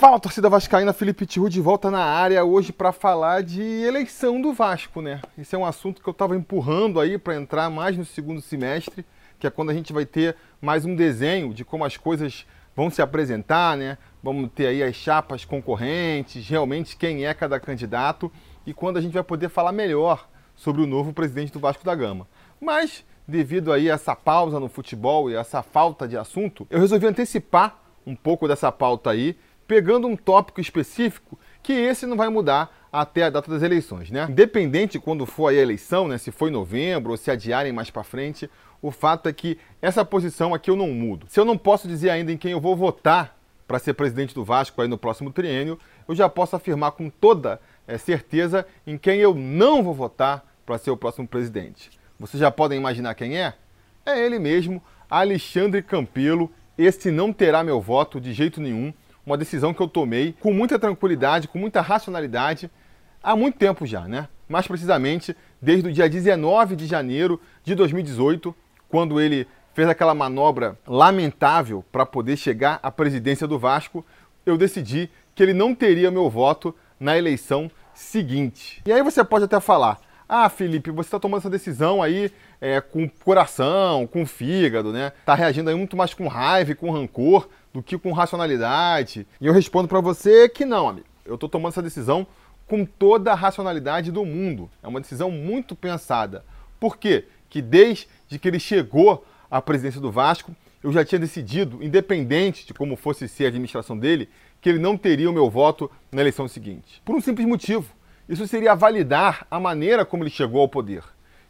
Fala, torcida vascaína, Felipe Tiru de volta na área hoje para falar de eleição do Vasco, né? Esse é um assunto que eu estava empurrando aí para entrar mais no segundo semestre, que é quando a gente vai ter mais um desenho de como as coisas vão se apresentar, né? Vamos ter aí as chapas concorrentes, realmente quem é cada candidato e quando a gente vai poder falar melhor sobre o novo presidente do Vasco da Gama. Mas devido aí a essa pausa no futebol e essa falta de assunto, eu resolvi antecipar um pouco dessa pauta aí pegando um tópico específico que esse não vai mudar até a data das eleições, né? Independente quando for a eleição, né, se foi em novembro ou se adiarem mais para frente, o fato é que essa posição aqui eu não mudo. Se eu não posso dizer ainda em quem eu vou votar para ser presidente do Vasco aí no próximo triênio, eu já posso afirmar com toda é, certeza em quem eu não vou votar para ser o próximo presidente. Vocês já podem imaginar quem é? É ele mesmo, Alexandre Campelo. Este não terá meu voto de jeito nenhum uma decisão que eu tomei com muita tranquilidade, com muita racionalidade, há muito tempo já, né? Mais precisamente desde o dia 19 de janeiro de 2018, quando ele fez aquela manobra lamentável para poder chegar à presidência do Vasco, eu decidi que ele não teria meu voto na eleição seguinte. E aí você pode até falar: ah, Felipe, você está tomando essa decisão aí é, com coração, com fígado, né? Tá reagindo aí muito mais com raiva e com rancor do que com racionalidade. E eu respondo para você que não, amigo. Eu estou tomando essa decisão com toda a racionalidade do mundo. É uma decisão muito pensada. Por quê? Que desde que ele chegou à presidência do Vasco, eu já tinha decidido, independente de como fosse ser a administração dele, que ele não teria o meu voto na eleição seguinte. Por um simples motivo. Isso seria validar a maneira como ele chegou ao poder.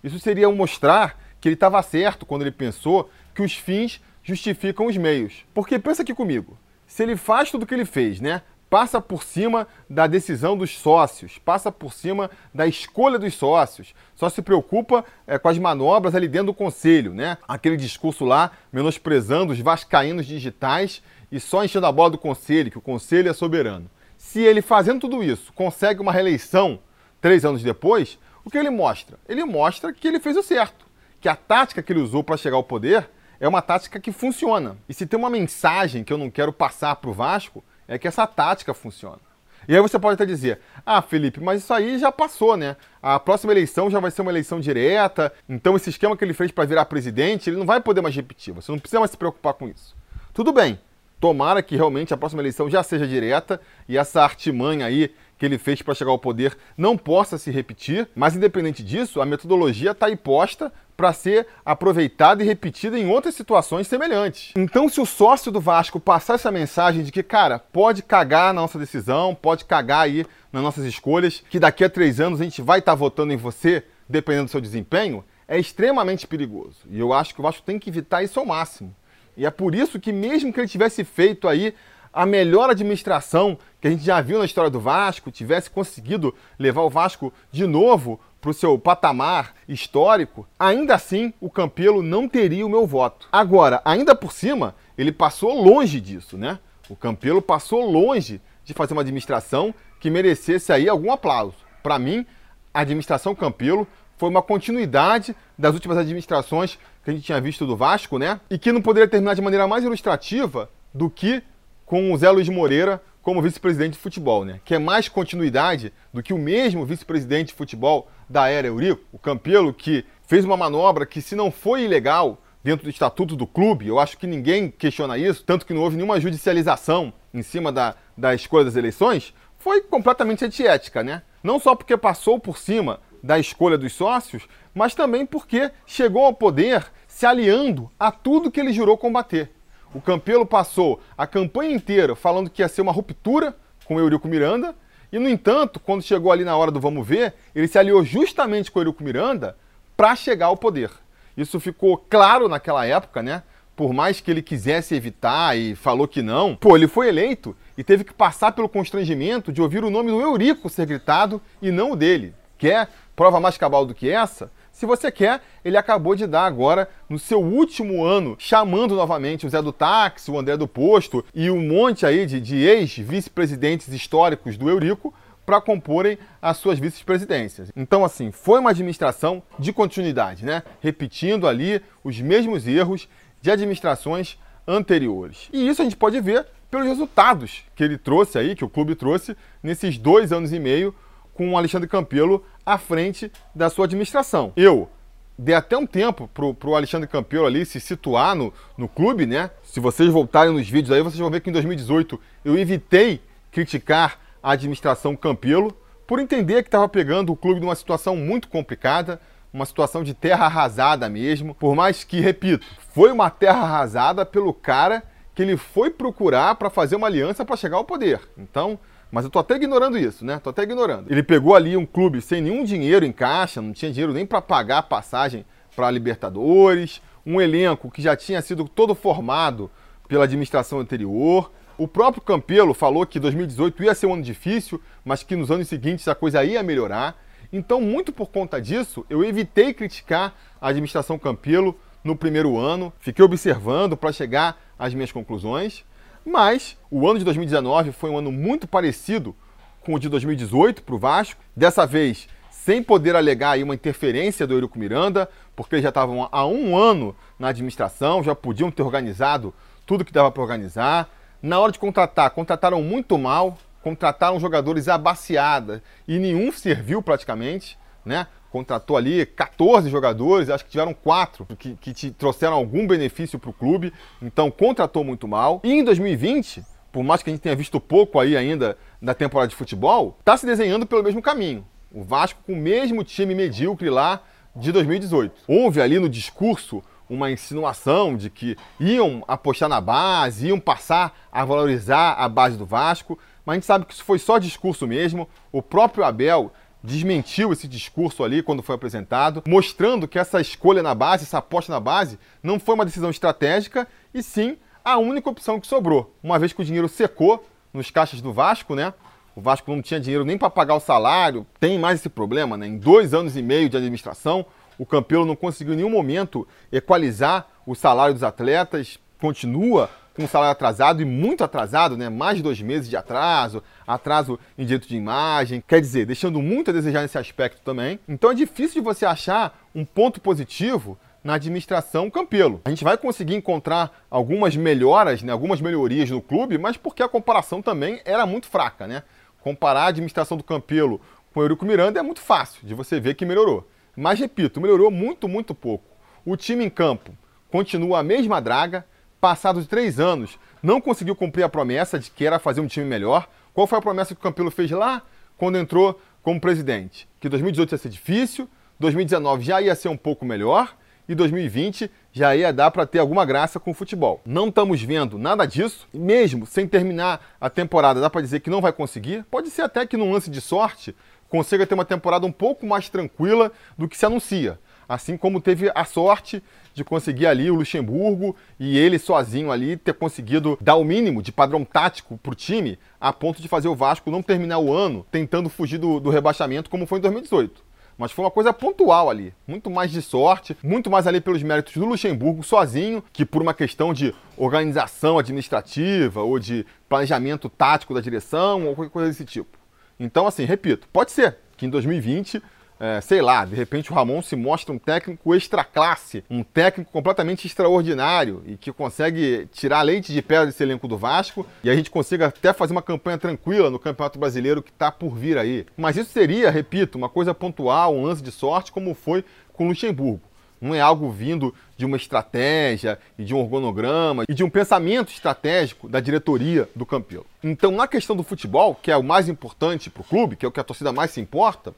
Isso seria mostrar que ele estava certo quando ele pensou que os fins justificam os meios. Porque pensa aqui comigo, se ele faz tudo o que ele fez, né? Passa por cima da decisão dos sócios, passa por cima da escolha dos sócios, só se preocupa é, com as manobras ali dentro do conselho, né? Aquele discurso lá menosprezando os vascaínos digitais e só enchendo a bola do conselho, que o conselho é soberano. Se ele fazendo tudo isso consegue uma reeleição três anos depois, o que ele mostra? Ele mostra que ele fez o certo, que a tática que ele usou para chegar ao poder é uma tática que funciona. E se tem uma mensagem que eu não quero passar para o Vasco, é que essa tática funciona. E aí você pode até dizer, ah, Felipe, mas isso aí já passou, né? A próxima eleição já vai ser uma eleição direta, então esse esquema que ele fez para virar presidente, ele não vai poder mais repetir, você não precisa mais se preocupar com isso. Tudo bem, tomara que realmente a próxima eleição já seja direta e essa artimanha aí que ele fez para chegar ao poder não possa se repetir, mas independente disso, a metodologia está aí posta para ser aproveitada e repetida em outras situações semelhantes. Então, se o sócio do Vasco passar essa mensagem de que, cara, pode cagar na nossa decisão, pode cagar aí nas nossas escolhas, que daqui a três anos a gente vai estar tá votando em você, dependendo do seu desempenho, é extremamente perigoso. E eu acho que o Vasco tem que evitar isso ao máximo. E é por isso que, mesmo que ele tivesse feito aí a melhor administração que a gente já viu na história do Vasco, tivesse conseguido levar o Vasco de novo para o seu patamar histórico, ainda assim o Campelo não teria o meu voto. Agora, ainda por cima, ele passou longe disso, né? O Campelo passou longe de fazer uma administração que merecesse aí algum aplauso. Para mim, a administração Campelo foi uma continuidade das últimas administrações que a gente tinha visto do Vasco, né? E que não poderia terminar de maneira mais ilustrativa do que com o Zé Luiz Moreira como vice-presidente de futebol, né? Que é mais continuidade do que o mesmo vice-presidente de futebol da era Eurico, o Campelo, que fez uma manobra que, se não foi ilegal dentro do estatuto do clube, eu acho que ninguém questiona isso, tanto que não houve nenhuma judicialização em cima da, da escolha das eleições, foi completamente antiética, né? Não só porque passou por cima da escolha dos sócios, mas também porque chegou ao poder se aliando a tudo que ele jurou combater. O Campelo passou a campanha inteira falando que ia ser uma ruptura com o Eurico Miranda, e no entanto, quando chegou ali na hora do vamos ver, ele se aliou justamente com o Eurico Miranda para chegar ao poder. Isso ficou claro naquela época, né? Por mais que ele quisesse evitar e falou que não, pô, ele foi eleito e teve que passar pelo constrangimento de ouvir o nome do Eurico ser gritado e não o dele. Quer prova mais cabal do que essa? Se você quer, ele acabou de dar agora, no seu último ano, chamando novamente o Zé do Táxi, o André do Posto e um monte aí de, de ex-vice-presidentes históricos do Eurico para comporem as suas vice-presidências. Então, assim, foi uma administração de continuidade, né? Repetindo ali os mesmos erros de administrações anteriores. E isso a gente pode ver pelos resultados que ele trouxe aí, que o clube trouxe nesses dois anos e meio com o Alexandre Campelo à frente da sua administração. Eu dei até um tempo pro, pro Alexandre Campelo ali se situar no, no clube, né? Se vocês voltarem nos vídeos aí, vocês vão ver que em 2018 eu evitei criticar a administração Campelo por entender que estava pegando o clube numa situação muito complicada, uma situação de terra arrasada mesmo. Por mais que, repito, foi uma terra arrasada pelo cara que ele foi procurar para fazer uma aliança para chegar ao poder. Então, mas eu tô até ignorando isso, né? Tô até ignorando. Ele pegou ali um clube sem nenhum dinheiro em caixa, não tinha dinheiro nem para pagar a passagem para a Libertadores, um elenco que já tinha sido todo formado pela administração anterior. O próprio Campelo falou que 2018 ia ser um ano difícil, mas que nos anos seguintes a coisa ia melhorar. Então, muito por conta disso, eu evitei criticar a administração Campelo no primeiro ano, fiquei observando para chegar às minhas conclusões. Mas o ano de 2019 foi um ano muito parecido com o de 2018 para o Vasco. Dessa vez, sem poder alegar uma interferência do Eurico Miranda, porque eles já estavam há um ano na administração, já podiam ter organizado tudo que dava para organizar. Na hora de contratar, contrataram muito mal, contrataram jogadores abaciadas e nenhum serviu praticamente, né? Contratou ali 14 jogadores, acho que tiveram quatro que, que te trouxeram algum benefício para o clube, então contratou muito mal. E em 2020, por mais que a gente tenha visto pouco aí ainda da temporada de futebol, está se desenhando pelo mesmo caminho. O Vasco com o mesmo time medíocre lá de 2018. Houve ali no discurso uma insinuação de que iam apostar na base, iam passar a valorizar a base do Vasco, mas a gente sabe que isso foi só discurso mesmo. O próprio Abel desmentiu esse discurso ali quando foi apresentado, mostrando que essa escolha na base, essa aposta na base, não foi uma decisão estratégica e sim a única opção que sobrou. Uma vez que o dinheiro secou nos caixas do Vasco, né? O Vasco não tinha dinheiro nem para pagar o salário, tem mais esse problema, né? Em dois anos e meio de administração, o Campelo não conseguiu em nenhum momento equalizar o salário dos atletas, continua com o salário atrasado e muito atrasado, né? mais de dois meses de atraso, atraso em direito de imagem, quer dizer, deixando muito a desejar nesse aspecto também. Então é difícil de você achar um ponto positivo na administração Campelo. A gente vai conseguir encontrar algumas melhoras, né, algumas melhorias no clube, mas porque a comparação também era muito fraca, né? Comparar a administração do Campelo com o Eurico Miranda é muito fácil de você ver que melhorou. Mas repito, melhorou muito, muito pouco. O time em campo continua a mesma draga, passados três anos, não conseguiu cumprir a promessa de que era fazer um time melhor. Qual foi a promessa que o Campelo fez lá quando entrou como presidente? Que 2018 ia ser difícil, 2019 já ia ser um pouco melhor e 2020 já ia dar para ter alguma graça com o futebol. Não estamos vendo nada disso, mesmo sem terminar a temporada, dá para dizer que não vai conseguir. Pode ser até que num lance de sorte consiga ter uma temporada um pouco mais tranquila do que se anuncia assim como teve a sorte de conseguir ali o Luxemburgo e ele sozinho ali ter conseguido dar o mínimo de padrão tático para o time, a ponto de fazer o Vasco não terminar o ano tentando fugir do, do rebaixamento como foi em 2018. Mas foi uma coisa pontual ali, muito mais de sorte, muito mais ali pelos méritos do Luxemburgo sozinho, que por uma questão de organização administrativa ou de planejamento tático da direção ou qualquer coisa desse tipo. Então, assim, repito, pode ser que em 2020 é, sei lá, de repente o Ramon se mostra um técnico extra classe, um técnico completamente extraordinário e que consegue tirar leite de pedra desse elenco do Vasco e a gente consiga até fazer uma campanha tranquila no Campeonato Brasileiro que está por vir aí. Mas isso seria, repito, uma coisa pontual, um lance de sorte, como foi com o Luxemburgo. Não é algo vindo de uma estratégia e de um organograma e de um pensamento estratégico da diretoria do Campelo. Então, na questão do futebol, que é o mais importante para o clube, que é o que a torcida mais se importa,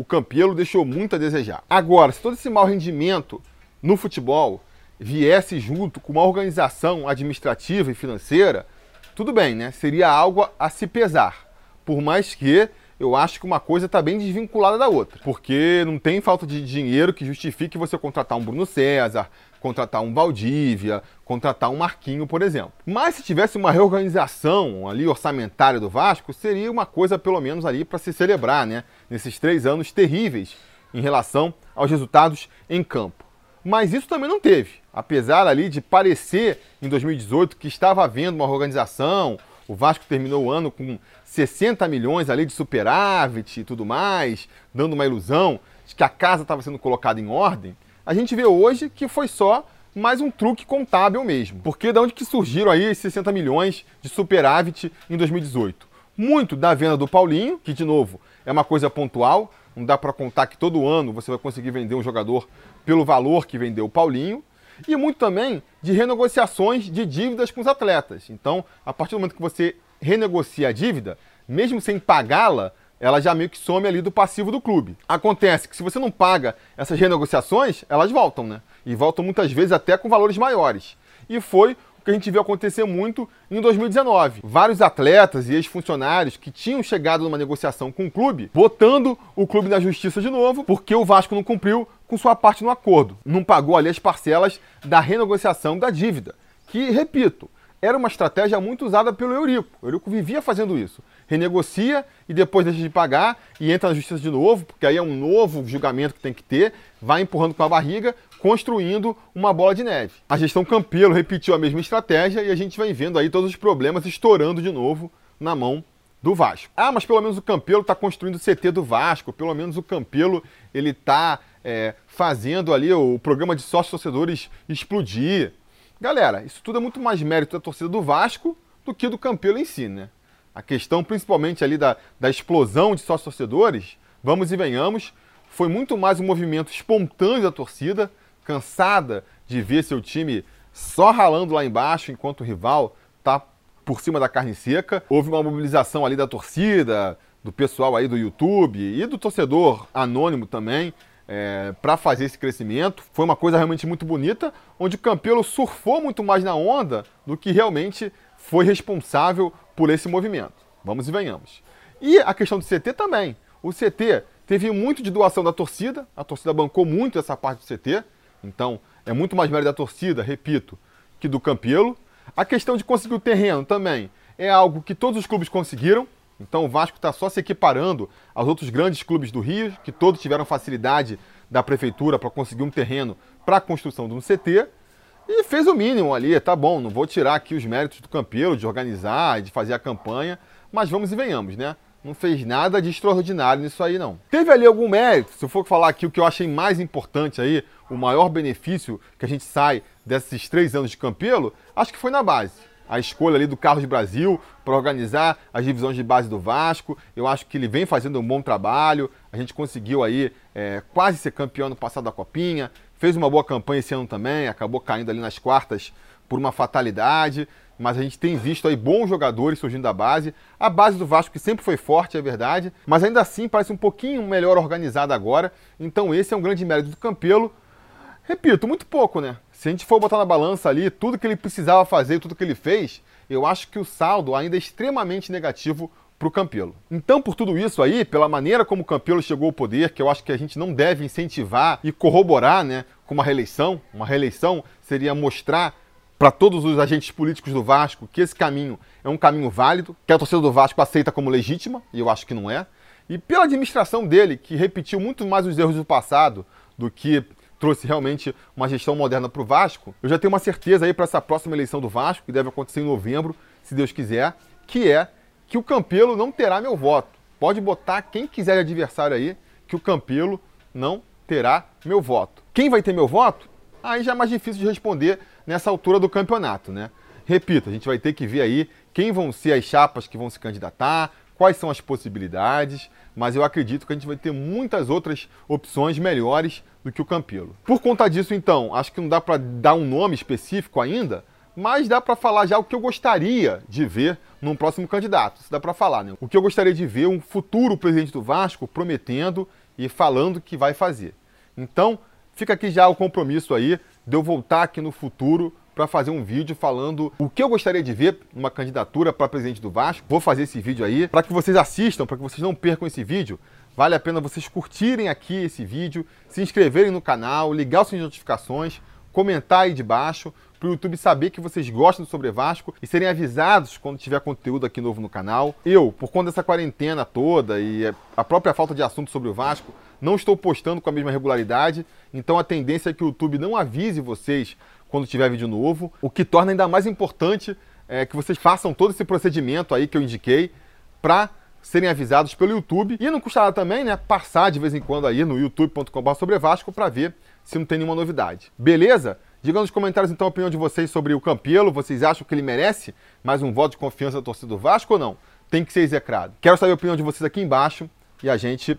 o Campelo deixou muito a desejar. Agora, se todo esse mau rendimento no futebol viesse junto com uma organização administrativa e financeira, tudo bem, né? Seria algo a se pesar. Por mais que eu acho que uma coisa está bem desvinculada da outra. Porque não tem falta de dinheiro que justifique você contratar um Bruno César, contratar um Valdívia, contratar um Marquinho, por exemplo. Mas se tivesse uma reorganização ali orçamentária do Vasco, seria uma coisa pelo menos ali para se celebrar, né? Nesses três anos terríveis em relação aos resultados em campo. Mas isso também não teve. Apesar ali de parecer em 2018 que estava havendo uma organização, o Vasco terminou o ano com 60 milhões ali de superávit e tudo mais, dando uma ilusão de que a casa estava sendo colocada em ordem a gente vê hoje que foi só mais um truque contábil mesmo. Porque da onde que surgiram aí esses 60 milhões de superávit em 2018? Muito da venda do Paulinho, que de novo é uma coisa pontual, não dá para contar que todo ano você vai conseguir vender um jogador pelo valor que vendeu o Paulinho. E muito também de renegociações de dívidas com os atletas. Então, a partir do momento que você renegocia a dívida, mesmo sem pagá-la, ela já meio que some ali do passivo do clube. Acontece que se você não paga essas renegociações, elas voltam, né? E voltam muitas vezes até com valores maiores. E foi que a gente viu acontecer muito em 2019. Vários atletas e ex-funcionários que tinham chegado numa negociação com o clube, botando o clube na justiça de novo, porque o Vasco não cumpriu com sua parte no acordo. Não pagou ali as parcelas da renegociação da dívida. Que, repito, era uma estratégia muito usada pelo Eurico. O Eurico vivia fazendo isso. Renegocia e depois deixa de pagar e entra na justiça de novo, porque aí é um novo julgamento que tem que ter, vai empurrando com a barriga, construindo uma bola de neve. A gestão Campelo repetiu a mesma estratégia e a gente vai vendo aí todos os problemas estourando de novo na mão do Vasco. Ah, mas pelo menos o Campelo está construindo o CT do Vasco, pelo menos o Campelo ele está é, fazendo ali o programa de sócios torcedores explodir. Galera, isso tudo é muito mais mérito da torcida do Vasco do que do Campelo em si, né? A questão, principalmente ali da, da explosão de sócios torcedores, vamos e venhamos, foi muito mais um movimento espontâneo da torcida, cansada de ver seu time só ralando lá embaixo enquanto o rival tá por cima da carne seca. Houve uma mobilização ali da torcida, do pessoal aí do YouTube e do torcedor anônimo também, é, para fazer esse crescimento. Foi uma coisa realmente muito bonita, onde o Campelo surfou muito mais na onda do que realmente foi responsável por esse movimento. Vamos e venhamos. E a questão do CT também. O CT teve muito de doação da torcida, a torcida bancou muito essa parte do CT, então é muito mais mérito da torcida, repito, que do Campelo. A questão de conseguir o terreno também é algo que todos os clubes conseguiram, então o Vasco está só se equiparando aos outros grandes clubes do Rio, que todos tiveram facilidade da prefeitura para conseguir um terreno para a construção de um CT. E fez o mínimo ali, tá bom, não vou tirar aqui os méritos do Campelo de organizar, de fazer a campanha, mas vamos e venhamos, né? Não fez nada de extraordinário nisso aí, não. Teve ali algum mérito, se eu for falar aqui o que eu achei mais importante aí, o maior benefício que a gente sai desses três anos de Campelo, acho que foi na base a escolha ali do Carlos Brasil para organizar as divisões de base do Vasco. Eu acho que ele vem fazendo um bom trabalho. A gente conseguiu aí é, quase ser campeão no passado da Copinha. Fez uma boa campanha esse ano também, acabou caindo ali nas quartas por uma fatalidade. Mas a gente tem visto aí bons jogadores surgindo da base. A base do Vasco que sempre foi forte, é verdade. Mas ainda assim parece um pouquinho melhor organizada agora. Então esse é um grande mérito do Campelo. Repito, muito pouco, né? Se a gente for botar na balança ali tudo que ele precisava fazer, tudo que ele fez, eu acho que o saldo ainda é extremamente negativo para o Campelo. Então, por tudo isso aí, pela maneira como o Campelo chegou ao poder, que eu acho que a gente não deve incentivar e corroborar né, com uma reeleição, uma reeleição seria mostrar para todos os agentes políticos do Vasco que esse caminho é um caminho válido, que a torcida do Vasco aceita como legítima, e eu acho que não é. E pela administração dele, que repetiu muito mais os erros do passado do que trouxe realmente uma gestão moderna para o Vasco, eu já tenho uma certeza aí para essa próxima eleição do Vasco, que deve acontecer em novembro, se Deus quiser, que é que o Campelo não terá meu voto. Pode botar quem quiser de adversário aí, que o Campelo não terá meu voto. Quem vai ter meu voto? Aí já é mais difícil de responder nessa altura do campeonato, né? Repito, a gente vai ter que ver aí quem vão ser as chapas que vão se candidatar, quais são as possibilidades, mas eu acredito que a gente vai ter muitas outras opções melhores do que o Campelo. Por conta disso, então, acho que não dá para dar um nome específico ainda, mas dá para falar já o que eu gostaria de ver num próximo candidato. Isso dá para falar, né? O que eu gostaria de ver um futuro presidente do Vasco prometendo e falando que vai fazer. Então, fica aqui já o compromisso aí de eu voltar aqui no futuro para fazer um vídeo falando o que eu gostaria de ver numa candidatura para presidente do Vasco. Vou fazer esse vídeo aí para que vocês assistam, para que vocês não percam esse vídeo. Vale a pena vocês curtirem aqui esse vídeo, se inscreverem no canal, ligar as notificações, comentar aí de baixo, para o YouTube saber que vocês gostam do Sobre Vasco e serem avisados quando tiver conteúdo aqui novo no canal. Eu, por conta dessa quarentena toda e a própria falta de assunto sobre o Vasco, não estou postando com a mesma regularidade, então a tendência é que o YouTube não avise vocês quando tiver vídeo novo, o que torna ainda mais importante é que vocês façam todo esse procedimento aí que eu indiquei para serem avisados pelo YouTube. E não custará também, né, passar de vez em quando aí no youtube.com.br sobre Vasco para ver se não tem nenhuma novidade. Beleza? Diga nos comentários então a opinião de vocês sobre o Campelo. Vocês acham que ele merece mais um voto de confiança da torcida do Vasco ou não? Tem que ser execrado. Quero saber a opinião de vocês aqui embaixo e a gente